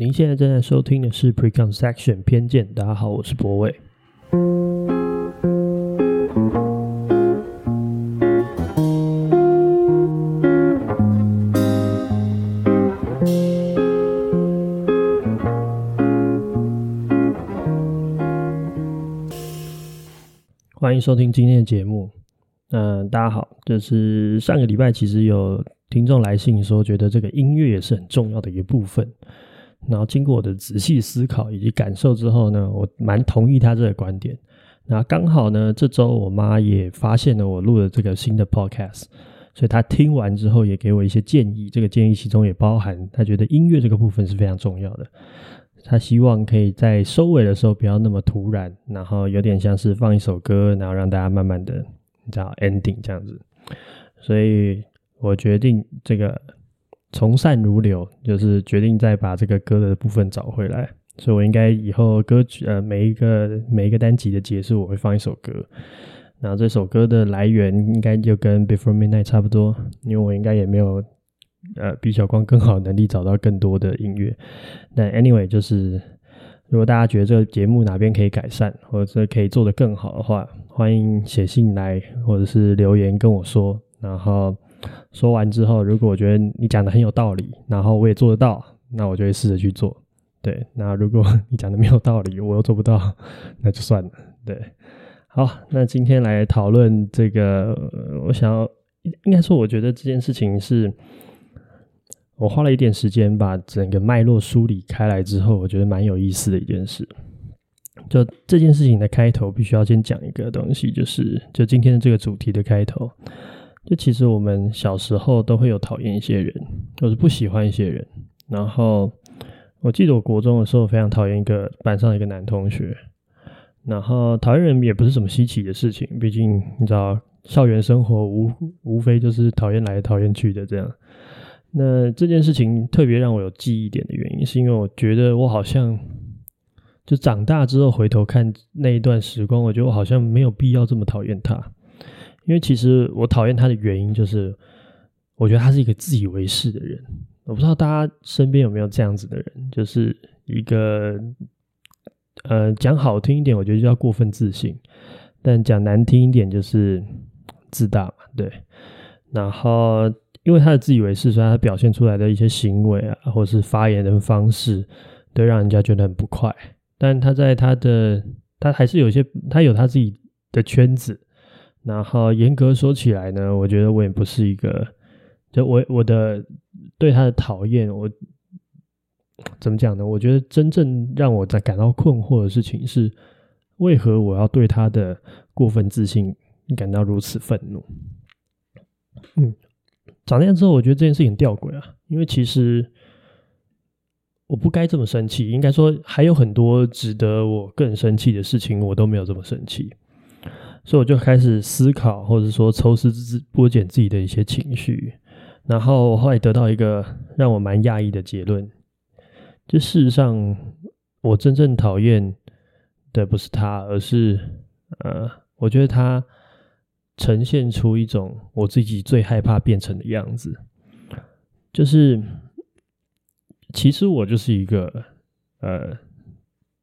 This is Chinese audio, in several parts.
您现在正在收听的是 Preconception 偏见。大家好，我是博伟。欢迎收听今天的节目。嗯、呃，大家好，就是上个礼拜其实有听众来信说，觉得这个音乐也是很重要的一部分。然后经过我的仔细思考以及感受之后呢，我蛮同意他这个观点。那刚好呢，这周我妈也发现了我录的这个新的 podcast，所以她听完之后也给我一些建议。这个建议其中也包含她觉得音乐这个部分是非常重要的。她希望可以在收尾的时候不要那么突然，然后有点像是放一首歌，然后让大家慢慢的。叫 ending 这样子，所以我决定这个从善如流，就是决定再把这个歌的部分找回来。所以我应该以后歌曲呃每一个每一个单集的结束，我会放一首歌。然后这首歌的来源应该就跟 Before Midnight 差不多，因为我应该也没有呃比小光更好能力找到更多的音乐。但 anyway 就是。如果大家觉得这个节目哪边可以改善，或者是可以做得更好的话，欢迎写信来或者是留言跟我说。然后说完之后，如果我觉得你讲的很有道理，然后我也做得到，那我就会试着去做。对，那如果你讲的没有道理，我又做不到，那就算了。对，好，那今天来讨论这个，我想要应该说，我觉得这件事情是。我花了一点时间把整个脉络梳理开来之后，我觉得蛮有意思的一件事。就这件事情的开头，必须要先讲一个东西，就是就今天的这个主题的开头。就其实我们小时候都会有讨厌一些人，或是不喜欢一些人。然后我记得我国中的时候非常讨厌一个班上一个男同学。然后讨厌人也不是什么稀奇的事情，毕竟你知道，校园生活无无非就是讨厌来讨厌去的这样。那这件事情特别让我有记忆点的原因，是因为我觉得我好像就长大之后回头看那一段时光，我觉得我好像没有必要这么讨厌他，因为其实我讨厌他的原因就是，我觉得他是一个自以为是的人。我不知道大家身边有没有这样子的人，就是一个呃讲好听一点，我觉得就叫过分自信；但讲难听一点，就是自大嘛。对，然后。因为他的自以为是，所以他表现出来的一些行为啊，或是发言的方式，都让人家觉得很不快。但他在他的，他还是有些，他有他自己的圈子。然后严格说起来呢，我觉得我也不是一个，就我我的对他的讨厌，我怎么讲呢？我觉得真正让我在感到困惑的事情是，为何我要对他的过分自信感到如此愤怒？嗯。长大之后，我觉得这件事情很吊诡啊，因为其实我不该这么生气，应该说还有很多值得我更生气的事情，我都没有这么生气，所以我就开始思考，或者说抽丝剥茧自己的一些情绪，然后我后来得到一个让我蛮讶异的结论，就事实上我真正讨厌的不是他，而是呃，我觉得他。呈现出一种我自己最害怕变成的样子，就是其实我就是一个呃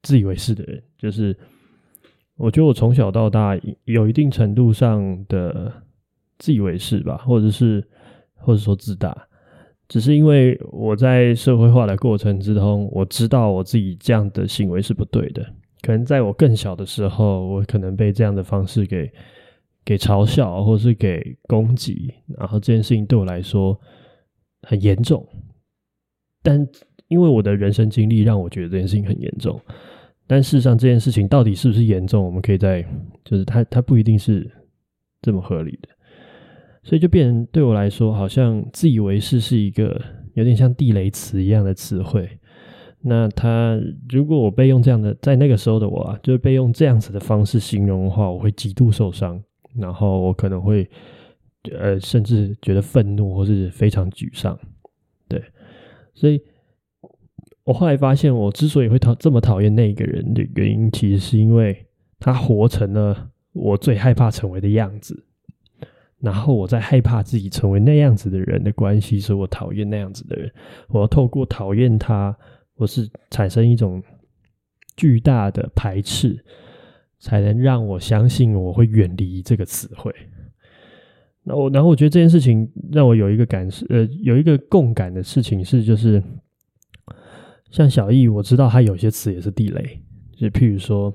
自以为是的人，就是我觉得我从小到大有一定程度上的自以为是吧，或者是或者说自大，只是因为我在社会化的过程之中，我知道我自己这样的行为是不对的，可能在我更小的时候，我可能被这样的方式给。给嘲笑，或是给攻击，然后这件事情对我来说很严重。但因为我的人生经历让我觉得这件事情很严重。但事实上，这件事情到底是不是严重，我们可以在就是它它不一定是这么合理的。所以就变对我来说，好像自以为是是一个有点像地雷词一样的词汇。那他如果我被用这样的，在那个时候的我啊，就是被用这样子的方式形容的话，我会极度受伤。然后我可能会，呃，甚至觉得愤怒或是非常沮丧，对，所以我后来发现，我之所以会讨这么讨厌那个人的原因，其实是因为他活成了我最害怕成为的样子，然后我在害怕自己成为那样子的人的关系，所以我讨厌那样子的人，我要透过讨厌他，我是产生一种巨大的排斥，才能让我相信我会远离这个词汇。那我，然后我觉得这件事情让我有一个感受，呃，有一个共感的事情是，就是像小易，我知道他有些词也是地雷，就譬如说，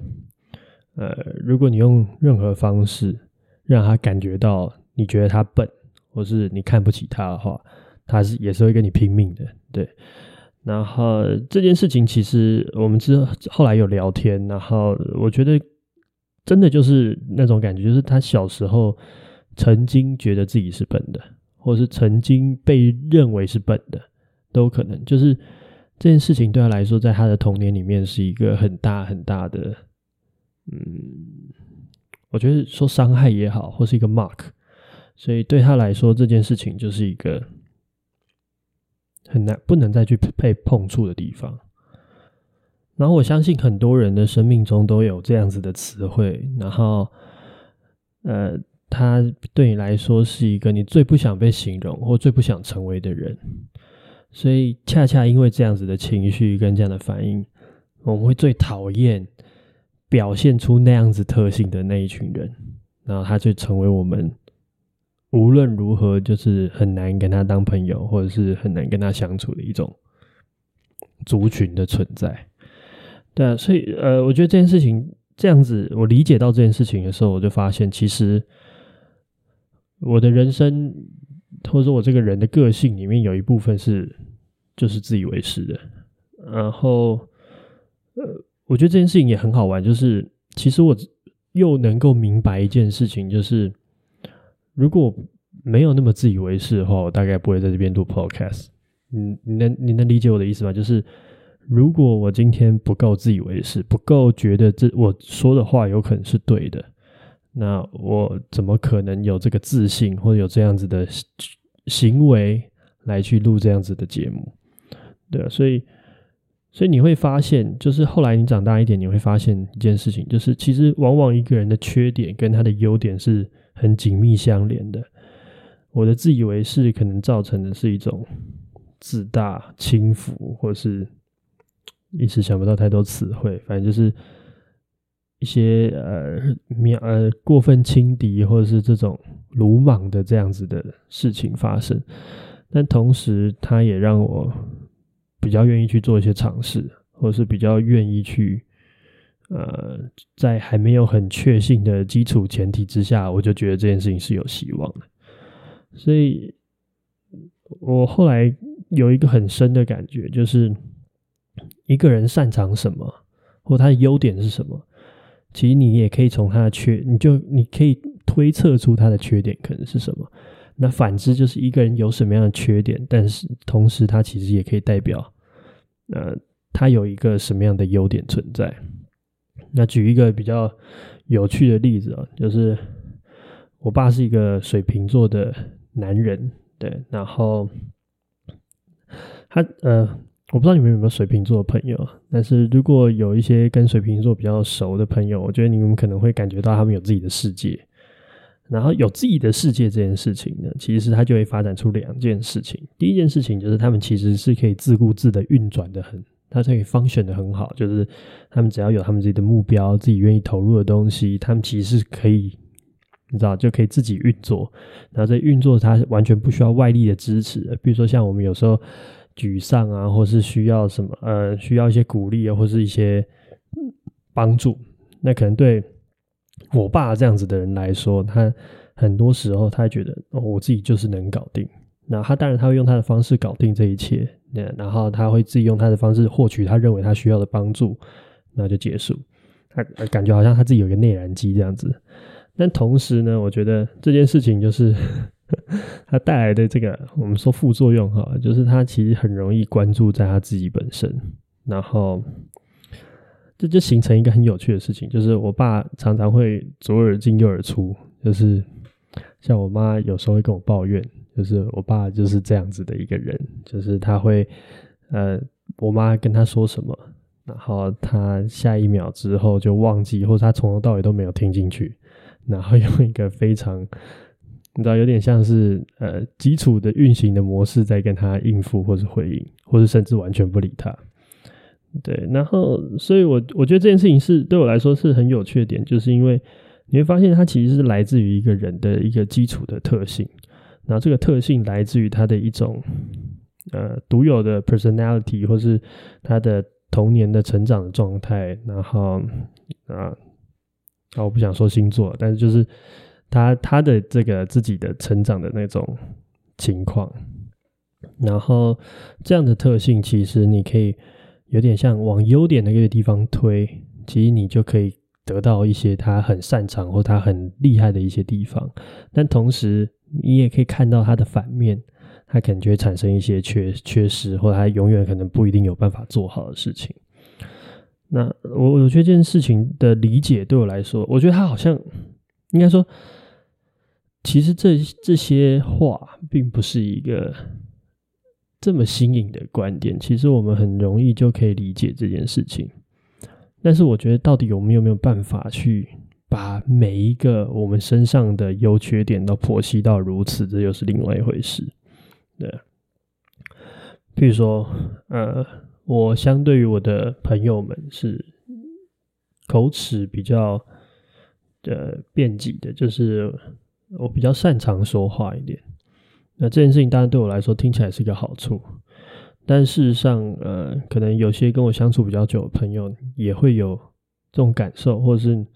呃，如果你用任何方式让他感觉到你觉得他笨，或是你看不起他的话，他是也是会跟你拼命的，对。然后这件事情其实我们之后来有聊天，然后我觉得真的就是那种感觉，就是他小时候。曾经觉得自己是笨的，或是曾经被认为是笨的，都有可能。就是这件事情对他来说，在他的童年里面是一个很大很大的，嗯，我觉得说伤害也好，或是一个 mark。所以对他来说，这件事情就是一个很难不能再去被碰触的地方。然后我相信很多人的生命中都有这样子的词汇，然后，呃。他对你来说是一个你最不想被形容或最不想成为的人，所以恰恰因为这样子的情绪跟这样的反应，我们会最讨厌表现出那样子特性的那一群人，然后他就成为我们无论如何就是很难跟他当朋友，或者是很难跟他相处的一种族群的存在。对啊，所以呃，我觉得这件事情这样子，我理解到这件事情的时候，我就发现其实。我的人生，或者说我这个人的个性里面有一部分是就是自以为是的，然后呃，我觉得这件事情也很好玩，就是其实我又能够明白一件事情，就是如果没有那么自以为是的话，我大概不会在这边录 podcast。嗯，你能你能理解我的意思吗？就是如果我今天不够自以为是，不够觉得这我说的话有可能是对的。那我怎么可能有这个自信，或者有这样子的行为来去录这样子的节目？对啊，所以，所以你会发现，就是后来你长大一点，你会发现一件事情，就是其实往往一个人的缺点跟他的优点是很紧密相连的。我的自以为是，可能造成的是一种自大、轻浮，或是一时想不到太多词汇，反正就是。一些呃秒呃过分轻敌，或者是这种鲁莽的这样子的事情发生，但同时它也让我比较愿意去做一些尝试，或者是比较愿意去呃在还没有很确信的基础前提之下，我就觉得这件事情是有希望的。所以我后来有一个很深的感觉，就是一个人擅长什么，或他的优点是什么。其实你也可以从他的缺，你就你可以推测出他的缺点可能是什么。那反之就是一个人有什么样的缺点，但是同时他其实也可以代表，呃，他有一个什么样的优点存在。那举一个比较有趣的例子啊，就是我爸是一个水瓶座的男人，对，然后他呃。我不知道你们有没有水瓶座的朋友，但是如果有一些跟水瓶座比较熟的朋友，我觉得你们可能会感觉到他们有自己的世界。然后有自己的世界这件事情呢，其实它就会发展出两件事情。第一件事情就是他们其实是可以自顾自的运转的很，它可以 function 的很好，就是他们只要有他们自己的目标，自己愿意投入的东西，他们其实是可以，你知道就可以自己运作。然后这运作它完全不需要外力的支持，比如说像我们有时候。沮丧啊，或是需要什么呃，需要一些鼓励啊，或是一些帮助。那可能对我爸这样子的人来说，他很多时候他觉得哦，我自己就是能搞定。那他当然他会用他的方式搞定这一切，那然后他会自己用他的方式获取他认为他需要的帮助，那就结束。他感觉好像他自己有一个内燃机这样子。但同时呢，我觉得这件事情就是。他带来的这个，我们说副作用哈，就是他其实很容易关注在他自己本身，然后这就形成一个很有趣的事情，就是我爸常常会左耳进右耳出，就是像我妈有时候会跟我抱怨，就是我爸就是这样子的一个人，就是他会呃，我妈跟他说什么，然后他下一秒之后就忘记，或者他从头到尾都没有听进去，然后用一个非常。你知道，有点像是呃基础的运行的模式在跟他应付，或是回应，或是甚至完全不理他。对，然后所以我我觉得这件事情是对我来说是很有趣的点，就是因为你会发现它其实是来自于一个人的一个基础的特性，然后这个特性来自于他的一种呃独有的 personality，或是他的童年的成长的状态，然后啊啊我不想说星座，但是就是他他的这个自己的成长的那种情况，然后这样的特性其实你可以。有点像往优点那个地方推，其实你就可以得到一些他很擅长或他很厉害的一些地方，但同时你也可以看到他的反面，他可能就会产生一些缺缺失，或者他永远可能不一定有办法做好的事情。那我我觉得这件事情的理解对我来说，我觉得他好像应该说，其实这这些话并不是一个。这么新颖的观点，其实我们很容易就可以理解这件事情。但是，我觉得到底有没有没有办法去把每一个我们身上的优缺点都剖析到如此，这又是另外一回事。对，比如说，呃，我相对于我的朋友们是口齿比较的辩解的，就是我比较擅长说话一点。那这件事情当然对我来说听起来是一个好处，但事实上，呃，可能有些跟我相处比较久的朋友也会有这种感受，或者是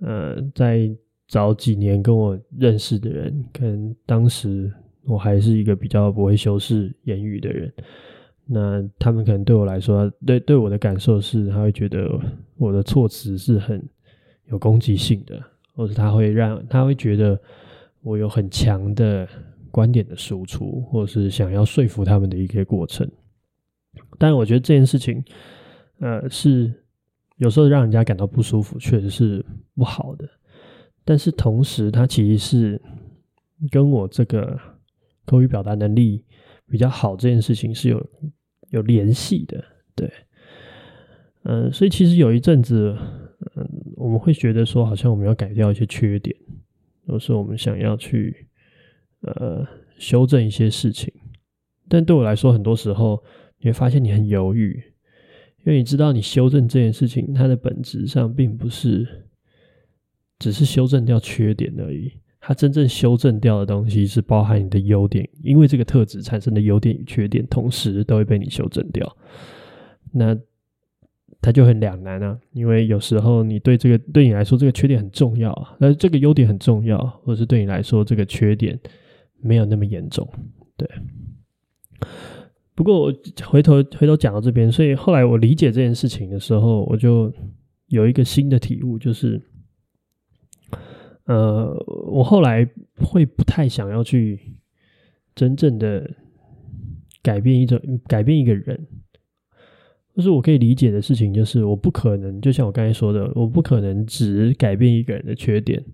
呃，在早几年跟我认识的人，可能当时我还是一个比较不会修饰言语的人，那他们可能对我来说，对对我的感受是，他会觉得我的措辞是很有攻击性的，或者他会让他会觉得我有很强的。观点的输出，或者是想要说服他们的一个过程，但我觉得这件事情，呃，是有时候让人家感到不舒服，确实是不好的。但是同时，它其实是跟我这个口语表达能力比较好这件事情是有有联系的。对，嗯、所以其实有一阵子，嗯、我们会觉得说，好像我们要改掉一些缺点，都是我们想要去。呃，修正一些事情，但对我来说，很多时候你会发现你很犹豫，因为你知道你修正这件事情，它的本质上并不是只是修正掉缺点而已，它真正修正掉的东西是包含你的优点，因为这个特质产生的优点与缺点，同时都会被你修正掉。那它就很两难啊，因为有时候你对这个对你来说这个缺点很重要，啊，但是这个优点很重要，或者是对你来说这个缺点。没有那么严重，对。不过我回头回头讲到这边，所以后来我理解这件事情的时候，我就有一个新的体悟，就是，呃，我后来会不太想要去真正的改变一种改变一个人，就是我可以理解的事情，就是我不可能，就像我刚才说的，我不可能只改变一个人的缺点，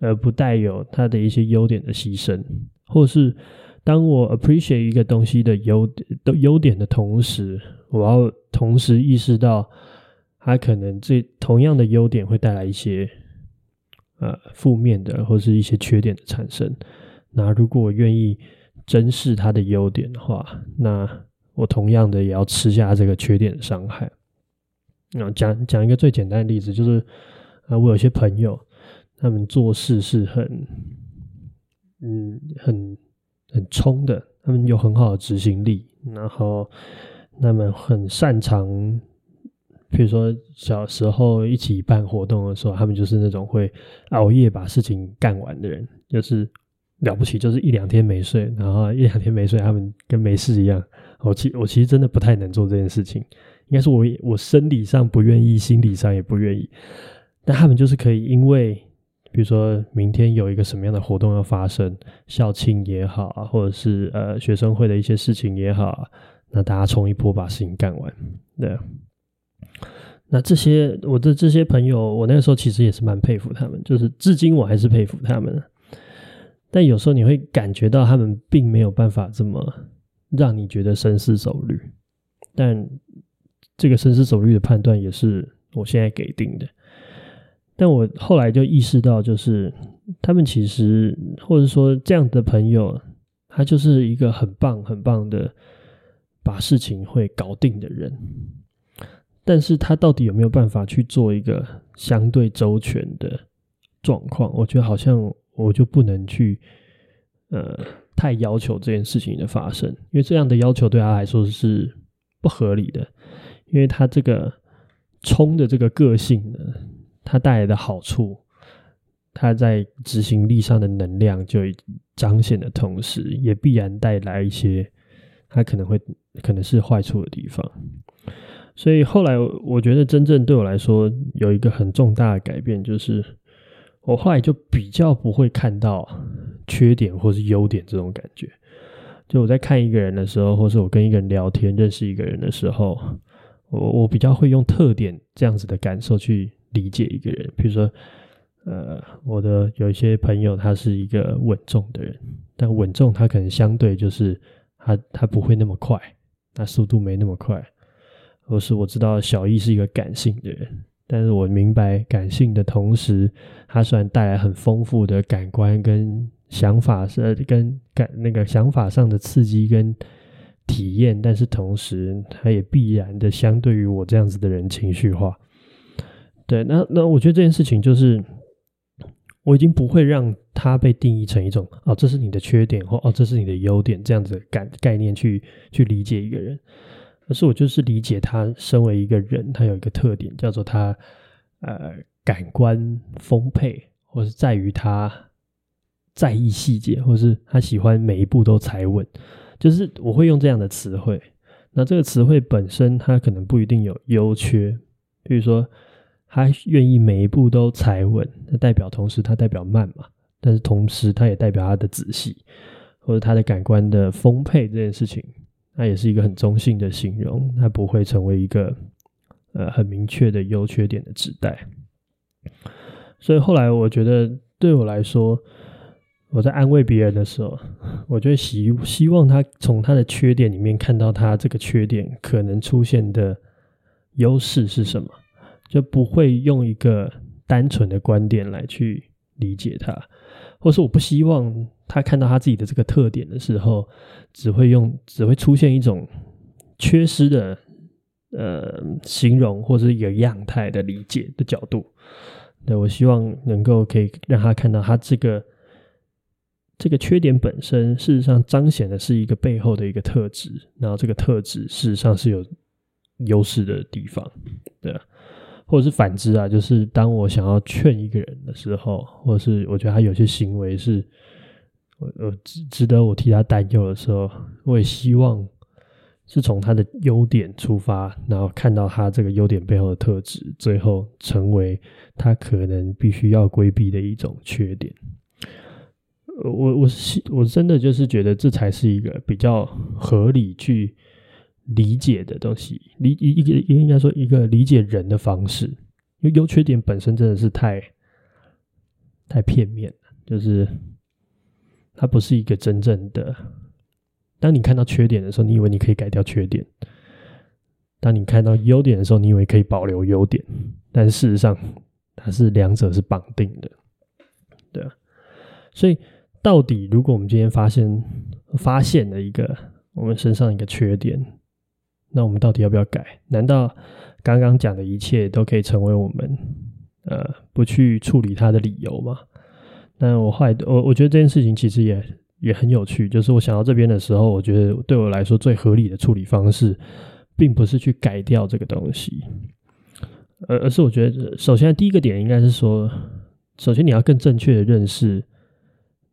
而不带有他的一些优点的牺牲。或是当我 appreciate 一个东西的优点的优点的同时，我要同时意识到，它可能这同样的优点会带来一些呃负面的或是一些缺点的产生。那如果我愿意珍视它的优点的话，那我同样的也要吃下这个缺点伤害。那讲讲一个最简单的例子，就是啊，我有些朋友，他们做事是很。嗯，很很冲的，他们有很好的执行力，然后他们很擅长，比如说小时候一起办活动的时候，他们就是那种会熬夜把事情干完的人，就是了不起，就是一两天没睡，然后一两天没睡，他们跟没事一样。我其我其实真的不太能做这件事情，应该是我我生理上不愿意，心理上也不愿意，但他们就是可以因为。比如说明天有一个什么样的活动要发生，校庆也好，或者是呃学生会的一些事情也好，那大家冲一波把事情干完。对，那这些我的这些朋友，我那个时候其实也是蛮佩服他们，就是至今我还是佩服他们。但有时候你会感觉到他们并没有办法这么让你觉得深思熟虑，但这个深思熟虑的判断也是我现在给定的。但我后来就意识到，就是他们其实，或者说这样的朋友，他就是一个很棒、很棒的把事情会搞定的人。但是他到底有没有办法去做一个相对周全的状况？我觉得好像我就不能去呃太要求这件事情的发生，因为这样的要求对他来说是不合理的，因为他这个冲的这个个性呢，它带来的好处，他在执行力上的能量就彰显的同时，也必然带来一些他可能会可能是坏处的地方。所以后来，我觉得真正对我来说有一个很重大的改变，就是我后来就比较不会看到缺点或是优点这种感觉。就我在看一个人的时候，或是我跟一个人聊天、认识一个人的时候，我我比较会用特点这样子的感受去理解一个人。比如说，呃，我的有一些朋友，他是一个稳重的人，但稳重他可能相对就是他他不会那么快，他速度没那么快。或是我知道小易是一个感性的人，但是我明白感性的同时，它虽然带来很丰富的感官跟想法，是跟感那个想法上的刺激跟体验，但是同时，它也必然的相对于我这样子的人情绪化。对，那那我觉得这件事情就是，我已经不会让它被定义成一种哦，这是你的缺点，或哦，这是你的优点这样子的概概念去去理解一个人。可是我就是理解他身为一个人，他有一个特点，叫做他呃感官丰沛，或是在于他在意细节，或是他喜欢每一步都踩稳。就是我会用这样的词汇。那这个词汇本身，它可能不一定有优缺。比如说，他愿意每一步都踩稳，那代表同时他代表慢嘛，但是同时他也代表他的仔细，或者他的感官的丰沛这件事情。那也是一个很中性的形容，它不会成为一个呃很明确的优缺点的指代。所以后来我觉得，对我来说，我在安慰别人的时候，我就希希望他从他的缺点里面看到他这个缺点可能出现的优势是什么，就不会用一个单纯的观点来去理解他，或是我不希望。他看到他自己的这个特点的时候，只会用只会出现一种缺失的呃形容，或者是一个样态的理解的角度。对，我希望能够可以让他看到他这个这个缺点本身，事实上彰显的是一个背后的一个特质，然后这个特质事实上是有优势的地方，对，或者是反之啊，就是当我想要劝一个人的时候，或者是我觉得他有些行为是。我我值值得我替他担忧的时候，我也希望是从他的优点出发，然后看到他这个优点背后的特质，最后成为他可能必须要规避的一种缺点。我我是我真的就是觉得这才是一个比较合理去理解的东西，理一一个应该说一个理解人的方式，因为优缺点本身真的是太太片面了，就是。它不是一个真正的。当你看到缺点的时候，你以为你可以改掉缺点；当你看到优点的时候，你以为可以保留优点。但事实上，它是两者是绑定的，对啊。所以，到底如果我们今天发现发现了一个我们身上一个缺点，那我们到底要不要改？难道刚刚讲的一切都可以成为我们呃不去处理它的理由吗？但我后来，我我觉得这件事情其实也也很有趣。就是我想到这边的时候，我觉得对我来说最合理的处理方式，并不是去改掉这个东西，而而是我觉得，首先第一个点应该是说，首先你要更正确的认识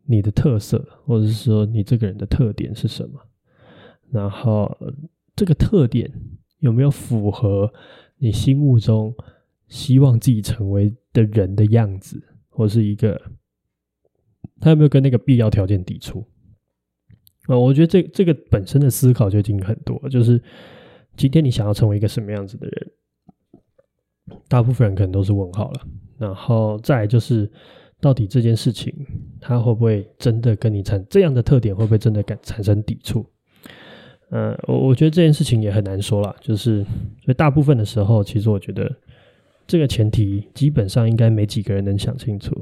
你的特色，或者是说你这个人的特点是什么，然后这个特点有没有符合你心目中希望自己成为的人的样子，或是一个。他有没有跟那个必要条件抵触？啊，我觉得这这个本身的思考就已经很多。就是今天你想要成为一个什么样子的人，大部分人可能都是问号了。然后再就是，到底这件事情它会不会真的跟你产这样的特点会不会真的感产生抵触？嗯，我我觉得这件事情也很难说啦。就是所以大部分的时候，其实我觉得这个前提基本上应该没几个人能想清楚。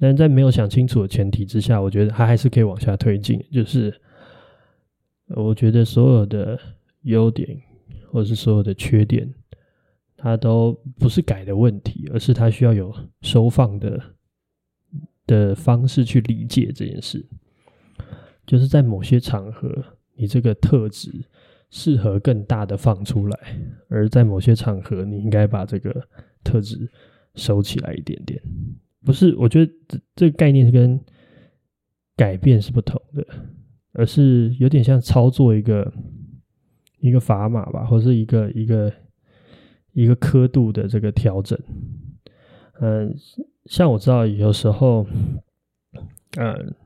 但在没有想清楚的前提之下，我觉得他还是可以往下推进。就是我觉得所有的优点或者是所有的缺点，它都不是改的问题，而是它需要有收放的的方式去理解这件事。就是在某些场合，你这个特质适合更大的放出来，而在某些场合，你应该把这个特质收起来一点点。不是，我觉得这这个概念是跟改变是不同的，而是有点像操作一个一个砝码吧，或是一个一个。一个刻度的这个调整，嗯，像我知道有时候，嗯，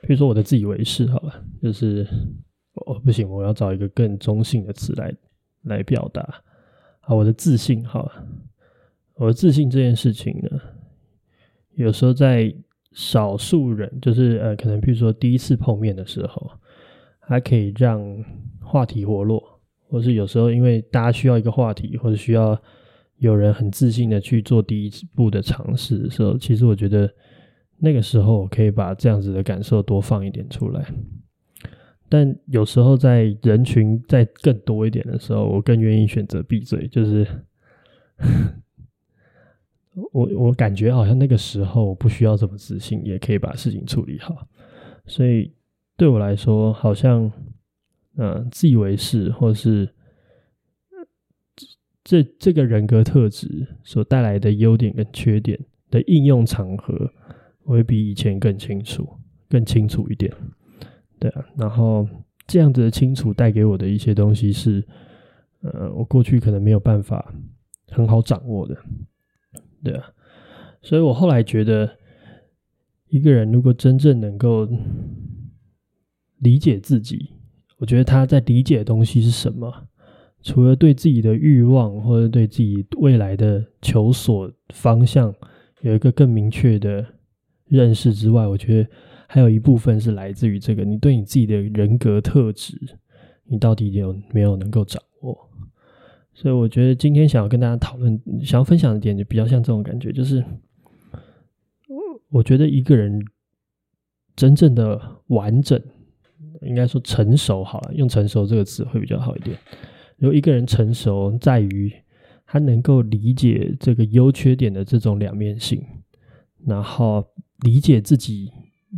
比如说我的自以为是，好了，就是哦不行，我要找一个更中性的词来来表达啊，我的自信，好了，我的自信这件事情呢，有时候在少数人，就是呃，可能比如说第一次碰面的时候，还可以让话题活络。或是有时候，因为大家需要一个话题，或者需要有人很自信的去做第一步的尝试的时候，其实我觉得那个时候可以把这样子的感受多放一点出来。但有时候在人群再更多一点的时候，我更愿意选择闭嘴。就是我我感觉好像那个时候我不需要这么自信，也可以把事情处理好。所以对我来说，好像。嗯，自以为是，或是这这个人格特质所带来的优点跟缺点的应用场合，我会比以前更清楚，更清楚一点。对啊，然后这样子的清楚带给我的一些东西是，呃，我过去可能没有办法很好掌握的。对啊，所以我后来觉得，一个人如果真正能够理解自己。我觉得他在理解的东西是什么？除了对自己的欲望或者对自己未来的求索方向有一个更明确的认识之外，我觉得还有一部分是来自于这个：你对你自己的人格特质，你到底有没有能够掌握？所以，我觉得今天想要跟大家讨论、想要分享的点，就比较像这种感觉，就是我觉得一个人真正的完整。应该说成熟好了，用成熟这个词会比较好一点。如果一个人成熟，在于他能够理解这个优缺点的这种两面性，然后理解自己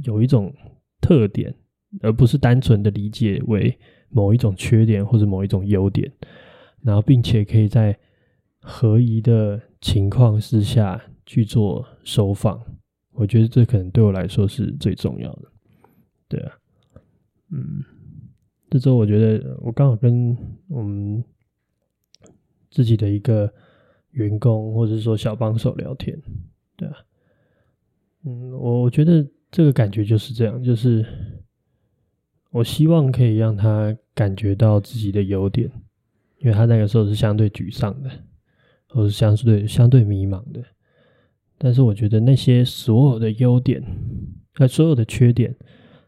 有一种特点，而不是单纯的理解为某一种缺点或者某一种优点，然后并且可以在合宜的情况之下去做收放。我觉得这可能对我来说是最重要的。对啊。嗯，这周我觉得我刚好跟我们自己的一个员工或者说小帮手聊天，对啊，嗯，我我觉得这个感觉就是这样，就是我希望可以让他感觉到自己的优点，因为他那个时候是相对沮丧的，或是相对相对迷茫的，但是我觉得那些所有的优点和所有的缺点。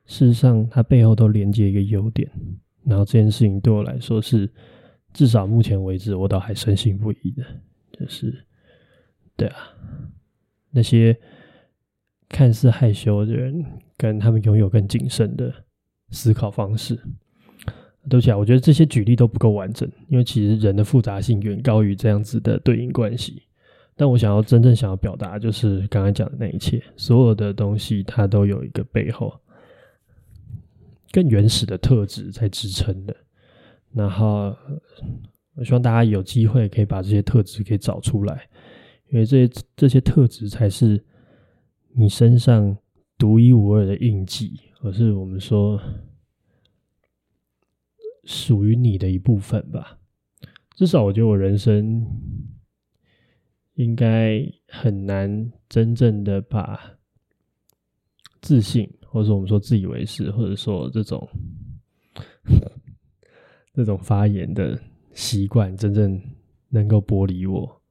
事实上，它背后都连接一个优点，然后这件事情对我来说是，至少目前为止，我倒还深信不疑的，就是，对啊，那些看似害羞的人，跟他们拥有更谨慎的思考方式。对不起啊，我觉得这些举例都不够完整，因为其实人的复杂性远高于这样子的对应关系。但我想要真正想要表达，就是刚才讲的那一切，所有的东西它都有一个背后。更原始的特质在支撑的，然后我希望大家有机会可以把这些特质给找出来，因为这些这些特质才是你身上独一无二的印记，而是我们说属于你的一部分吧。至少我觉得我人生应该很难真正的把自信。或者说我们说自以为是，或者说这种这种发言的习惯，真正能够剥离我。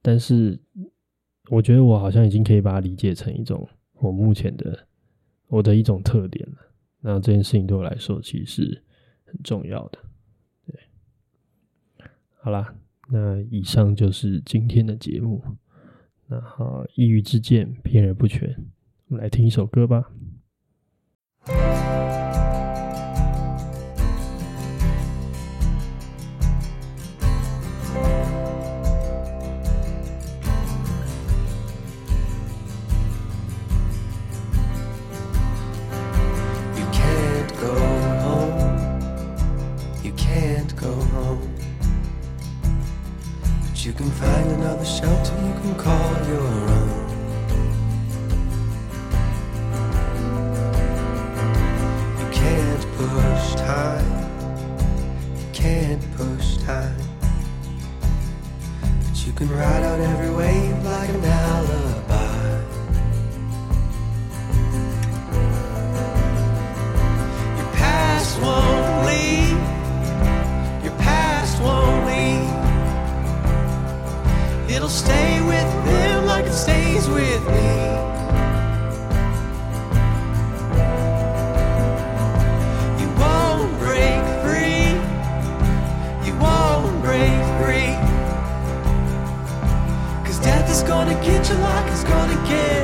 但是我觉得我好像已经可以把它理解成一种我目前的我的一种特点了。那这件事情对我来说其实很重要的。对，好啦，那以上就是今天的节目。那好，一语之见，偏而不全。我们来听一首歌吧。a shelter you can call your own. You can't push time, you can't push time. But you can ride out every wave like an aloe. what you like is gonna get.